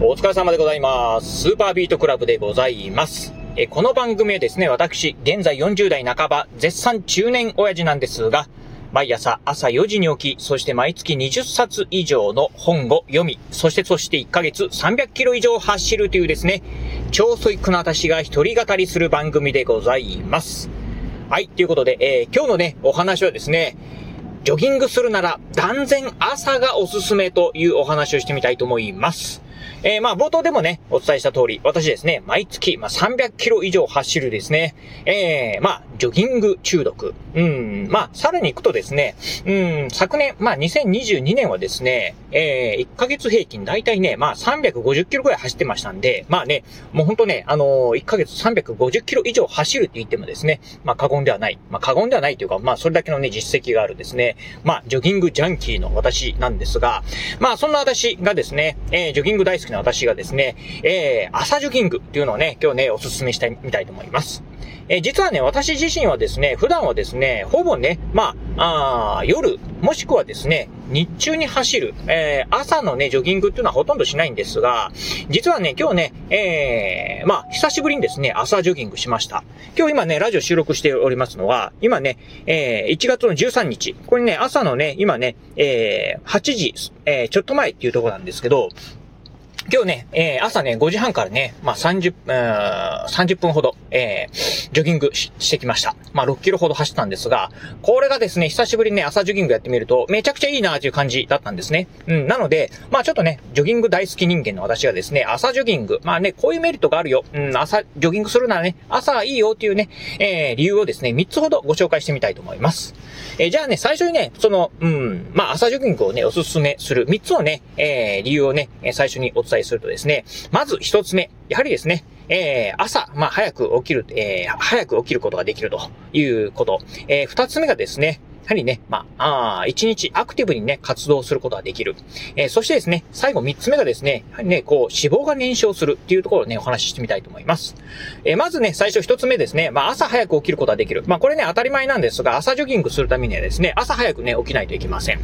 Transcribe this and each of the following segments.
お疲れ様でございます。スーパービートクラブでございます。えこの番組はですね、私、現在40代半ば、絶賛中年親父なんですが、毎朝朝4時に起き、そして毎月20冊以上の本を読み、そしてそして1ヶ月300キロ以上走るというですね、超ソイックな私が一人語りする番組でございます。はい、ということで、えー今日のね、お話はですね、ジョギングするなら断然朝がおすすめというお話をしてみたいと思います。えーまあ冒頭でもね、お伝えした通り、私ですね、毎月、まあ、300キロ以上走るですね、えーまあ、ジョギング中毒。うん、まあ、さらに行くとですね、うん、昨年、まあ、2022年はですね、えー、1ヶ月平均大体ね、まあ、350キロぐらい走ってましたんで、まあね、もうほんとね、あのー、1ヶ月350キロ以上走るって言ってもですね、まあ、過言ではない。まあ、過言ではないというか、まあ、それだけのね、実績があるですね、まあ、ジョギングジャンキーの私なんですが、まあ、そんな私がですね、えー、ジョギング大好きな私がですね、えー、朝ジョギングっていうのをね、今日ね、お勧めしたい、みたいと思います。えー実はね、私自身はですね、普段はですね、ほぼね、まあ、あ夜、もしくはですね、日中に走る、えー朝のね、ジョギングっていうのはほとんどしないんですが、実はね、今日ね、えーまあ、久しぶりにですね、朝ジョギングしました。今日今ね、ラジオ収録しておりますのは、今ね、えー1月の13日、これね、朝のね、今ね、えー8時、えーちょっと前っていうとこなんですけど、今日ね、えー朝ね、5時半からね、まあ、30、うん30分ほど、えージョギングししてきました。まあ、6キロほど走ったんですが、これがですね、久しぶりにね、朝ジョギングやってみると、めちゃくちゃいいなという感じだったんですね。うん、なので、まあ、ちょっとね、ジョギング大好き人間の私がですね、朝ジョギング、まあね、こういうメリットがあるよ。うん、朝、ジョギングするならね、朝いいよっていうね、えー理由をですね、3つほどご紹介してみたいと思います。えーじゃあね、最初にね、その、うん、まあ、朝ジョギングをね、おすすめする3つのね、えー理由をね、最初にお伝えするとですね、まず一つ目、やはりですね、えー朝、まあ、早く起きる、えー早く起きることができるということ。えー二つ目がですね、やはりね、まあ、あ一日アクティブにね、活動することができる。えーそしてですね、最後三つ目がですね、やはりね、こう、脂肪が燃焼するっていうところをね、お話ししてみたいと思います。えーまずね、最初一つ目ですね、まあ、朝早く起きることができる。まあ、これね、当たり前なんですが、朝ジョギングするためにはですね、朝早くね、起きないといけません。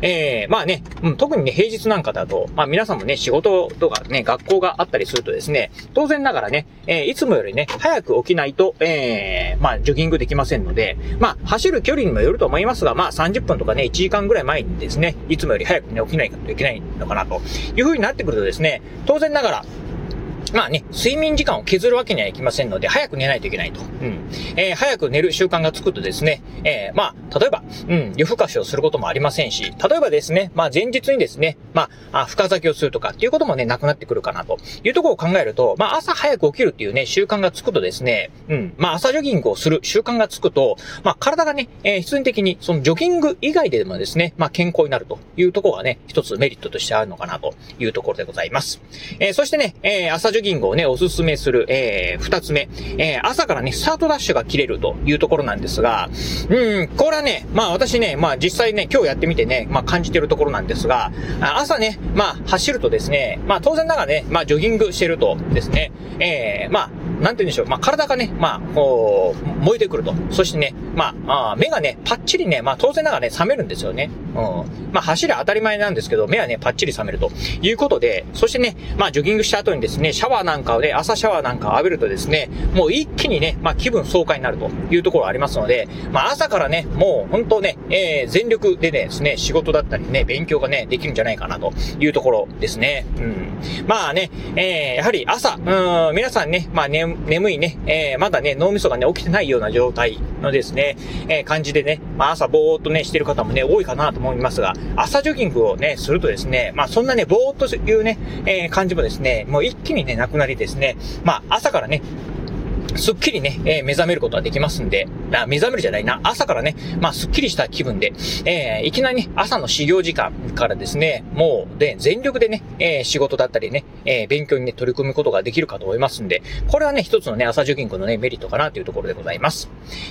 えーまあね、うん、特にね、平日なんかだと、まあ、皆さんもね、仕事とかね、学校があったりするとですね、当然ながらね、えいつもよりね、早く起きないと、えまあ、ジョギングできませんので、まあ、走る距離にもよると思いますいますが、まあ、30分とかね、1時間ぐらい前にですね、いつもより早くね、起きないといけないのかな、という風になってくるとですね、当然ながら、まあね、睡眠時間を削るわけにはいきませんので、早く寝ないといけないと。うん。えー早く寝る習慣がつくとですね、えーまあ、例えば、うん、夜更かしをすることもありませんし、例えばですね、まあ前日にですね、まあ、深酒をするとかっていうこともね、なくなってくるかなと。いうところを考えると、まあ朝早く起きるっていうね、習慣がつくとですね、うん、まあ朝ジョギングをする習慣がつくと、まあ体がね、えー必然的にそのジョギング以外でもですね、まあ健康になると。いうところがね、一つメリットとしてあるのかなと。いうところでございます。えーそしてね、えー朝ジョギングをね、おすすめする、えー二つ目、えー朝からね、スタートダッシュが切れると。いうところなんですが、うん、これはね、まあ私ね、まあ実際ね、今日やってみてね、まあ感じてるところなんですが、あ朝ね、まあ走るとですね、まあ当然ながらね、まあジョギングしてるとですね、えーまあ、なんて言うんでしょう、まあ体がね、まあ、こう、燃えてくると。そしてね、まあ、あ目がね、パッチリね、まあ当然ながらね、冷めるんですよね。うん。まあ走り当たり前なんですけど、目はね、パッチリ覚めるということで、そしてね、まあジョギングした後にですね、シャワーなんかをね、朝シャワーなんかを浴びるとですね、もう一気にね、まあ気分爽快になるというところありますので、まあ朝からね、もう本当ね、えー全力でねですね、仕事だったりね、勉強がね、できるんじゃないかなというところですね。うん。まあね、えーやはり朝、うん、皆さんね、まあね、眠いね、えーまだね、脳みそがね、起きてないような状態のですね、えー感じでね、まあ朝ぼーっとね、してる方もね、多いかなと思いますが、朝ジョギングをね、するとですね、まあそんなね、ぼーっというね、えー感じもですね、もう一気にね、なくなりですね、まあ朝からね、すっきりね、えー目覚めることができますんで、あ目覚めるじゃないな、朝からね、まあ、すっきりした気分で、えーいきなりね、朝の始業時間からですね、もう、で、全力でね、えー仕事だったりね、えー勉強にね、取り組むことができるかと思いますんで、これはね、一つのね、朝ジョギングのね、メリットかなというところでございます。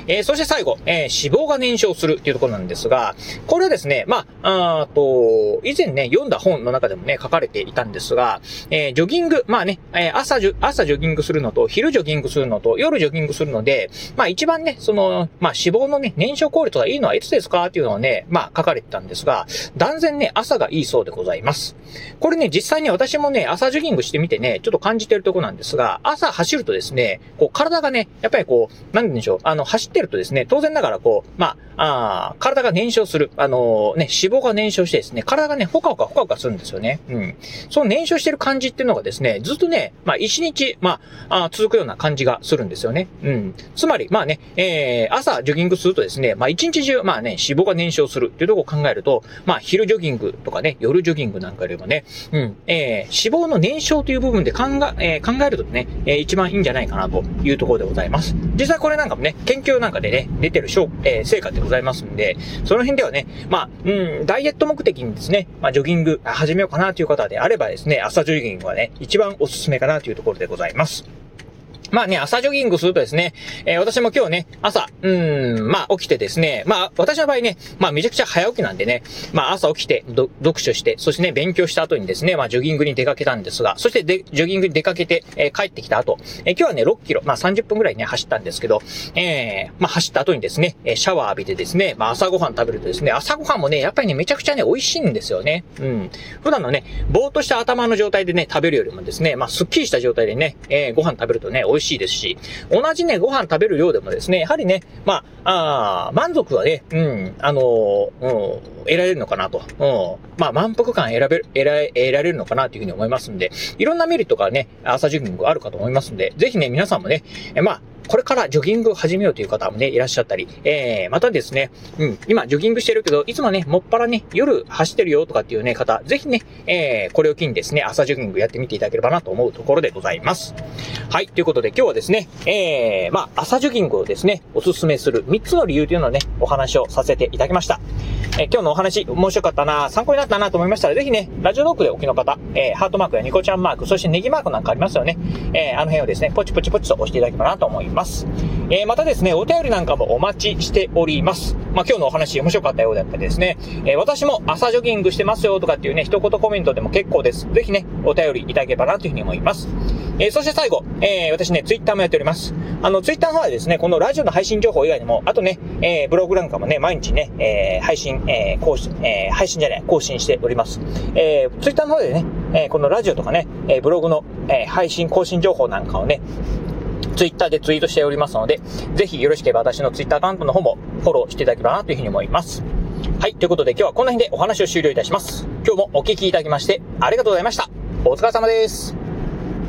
えーそして最後、えー脂肪が燃焼するっていうところなんですが、これはですね、まあ、あと、以前ね、読んだ本の中でもね、書かれていたんですが、えージョギング、まあね、えー朝ジョ、朝ジョギングするのと、昼ジョギングするのと、夜ジョギングするので、まあ一番ね、その、まあ脂肪のね、燃焼効率がいいのはいつですかっていうのをね、まあ書かれてたんですが、断然ね、朝がいいそうでございます。これね、実際ね、私もね、朝ジョギングしてみてね、ちょっと感じてるとこなんですが、朝走るとですね、こう体がね、やっぱりこう、なんでしょう、あの、走ってるとですね、当然ながらこう、まあ、あ体が燃焼する、あのー、ね、脂肪が燃焼してですね、体がね、ほかほかほかほかするんですよね。うん。その燃焼してる感じっていうのがですね、ずっとね、まあ一日、まあ、あ続くような感じがするんですですよね。うん。つまり、まあね、えー、朝ジョギングするとですね、まあ一日中、まあね、脂肪が燃焼するっていうところを考えると、まあ昼ジョギングとかね、夜ジョギングなんかよりもね、うん、えー、脂肪の燃焼という部分で考え、えー、考えるとね、えー、一番いいんじゃないかなというところでございます。実際これなんかもね、研究なんかでね、出てるえー、成果でございますんで、その辺ではね、まあ、うん、ダイエット目的にですね、まあジョギング始めようかなという方であればですね、朝ジョギングはね、一番おすすめかなというところでございます。まあね、朝ジョギングするとですね、えー、私も今日ね、朝、うん、まあ起きてですね、まあ私の場合ね、まあめちゃくちゃ早起きなんでね、まあ朝起きて、読書して、そしてね、勉強した後にですね、まあジョギングに出かけたんですが、そしてで、ジョギングに出かけて、えー、帰ってきた後、えー、今日はね、6キロ、まあ30分ぐらいね、走ったんですけど、えー、まあ走った後にですね、えシャワー浴びてですね、まあ朝ごはん食べるとですね、朝ごはんもね、やっぱりね、めちゃくちゃね、美味しいんですよね。うん。普段のね、ぼーっとした頭の状態でね、食べるよりもですね、まあすっきりした状態でね、えー、ご飯食べるとね、美味しい味しいですし、同じね、ご飯食べる量でもですね、やはりね、まあ、あ満足はね、うん、あのー、うん、得られるのかなと。うん。まあ、満腹感選べる、得られ、得られるのかなというふうに思いますんで、いろんなメリットがね、朝ジョギングあるかと思いますんで、ぜひね、皆さんもね、えまあ、これからジョギングを始めようという方もね、いらっしゃったり、えー、またですね、うん、今ジョギングしてるけど、いつもね、もっぱらね、夜走ってるよとかっていうね、方、ぜひね、えー、これを機にですね、朝ジョギングやってみていただければなと思うところでございます。はい、ということで今日はですね、えー、まあ、朝ジョギングをですね、おすすめする3つの理由というのをね、お話をさせていただきました。えー、今日のお話、面白かったな、参考になったなと思いましたら、ぜひね、ラジオトークでお聞きの方、えー、ハートマークやニコちゃんマーク、そしてネギマークなんかありますよね。えー、あの辺をですね、ポチポチポチと押していただければなと思います。えー、またですね、お便りなんかもお待ちしております。まあ、今日のお話面白かったようだったりですね、えー、私も朝ジョギングしてますよとかっていうね、一言コメントでも結構です。ぜひね、お便りいただければなというふうに思います。えー、そして最後、えー、私ね、ツイッターもやっております。あの、ツイッターの方はですね、このラジオの配信情報以外にも、あとね、えー、ブログなんかもね、毎日ね、えー、配信、えー、更新、えー、配信じゃない、更新しております。えー、ツイッターの方でね、えー、このラジオとかね、えー、ブログの、えー、配信、更新情報なんかをね、ツイッターでツイートしておりますので、ぜひよろしければ私のツイッターアカウントの方もフォローしていただければなというふうに思います。はい。ということで今日はこの辺でお話を終了いたします。今日もお聞きいただきましてありがとうございました。お疲れ様です。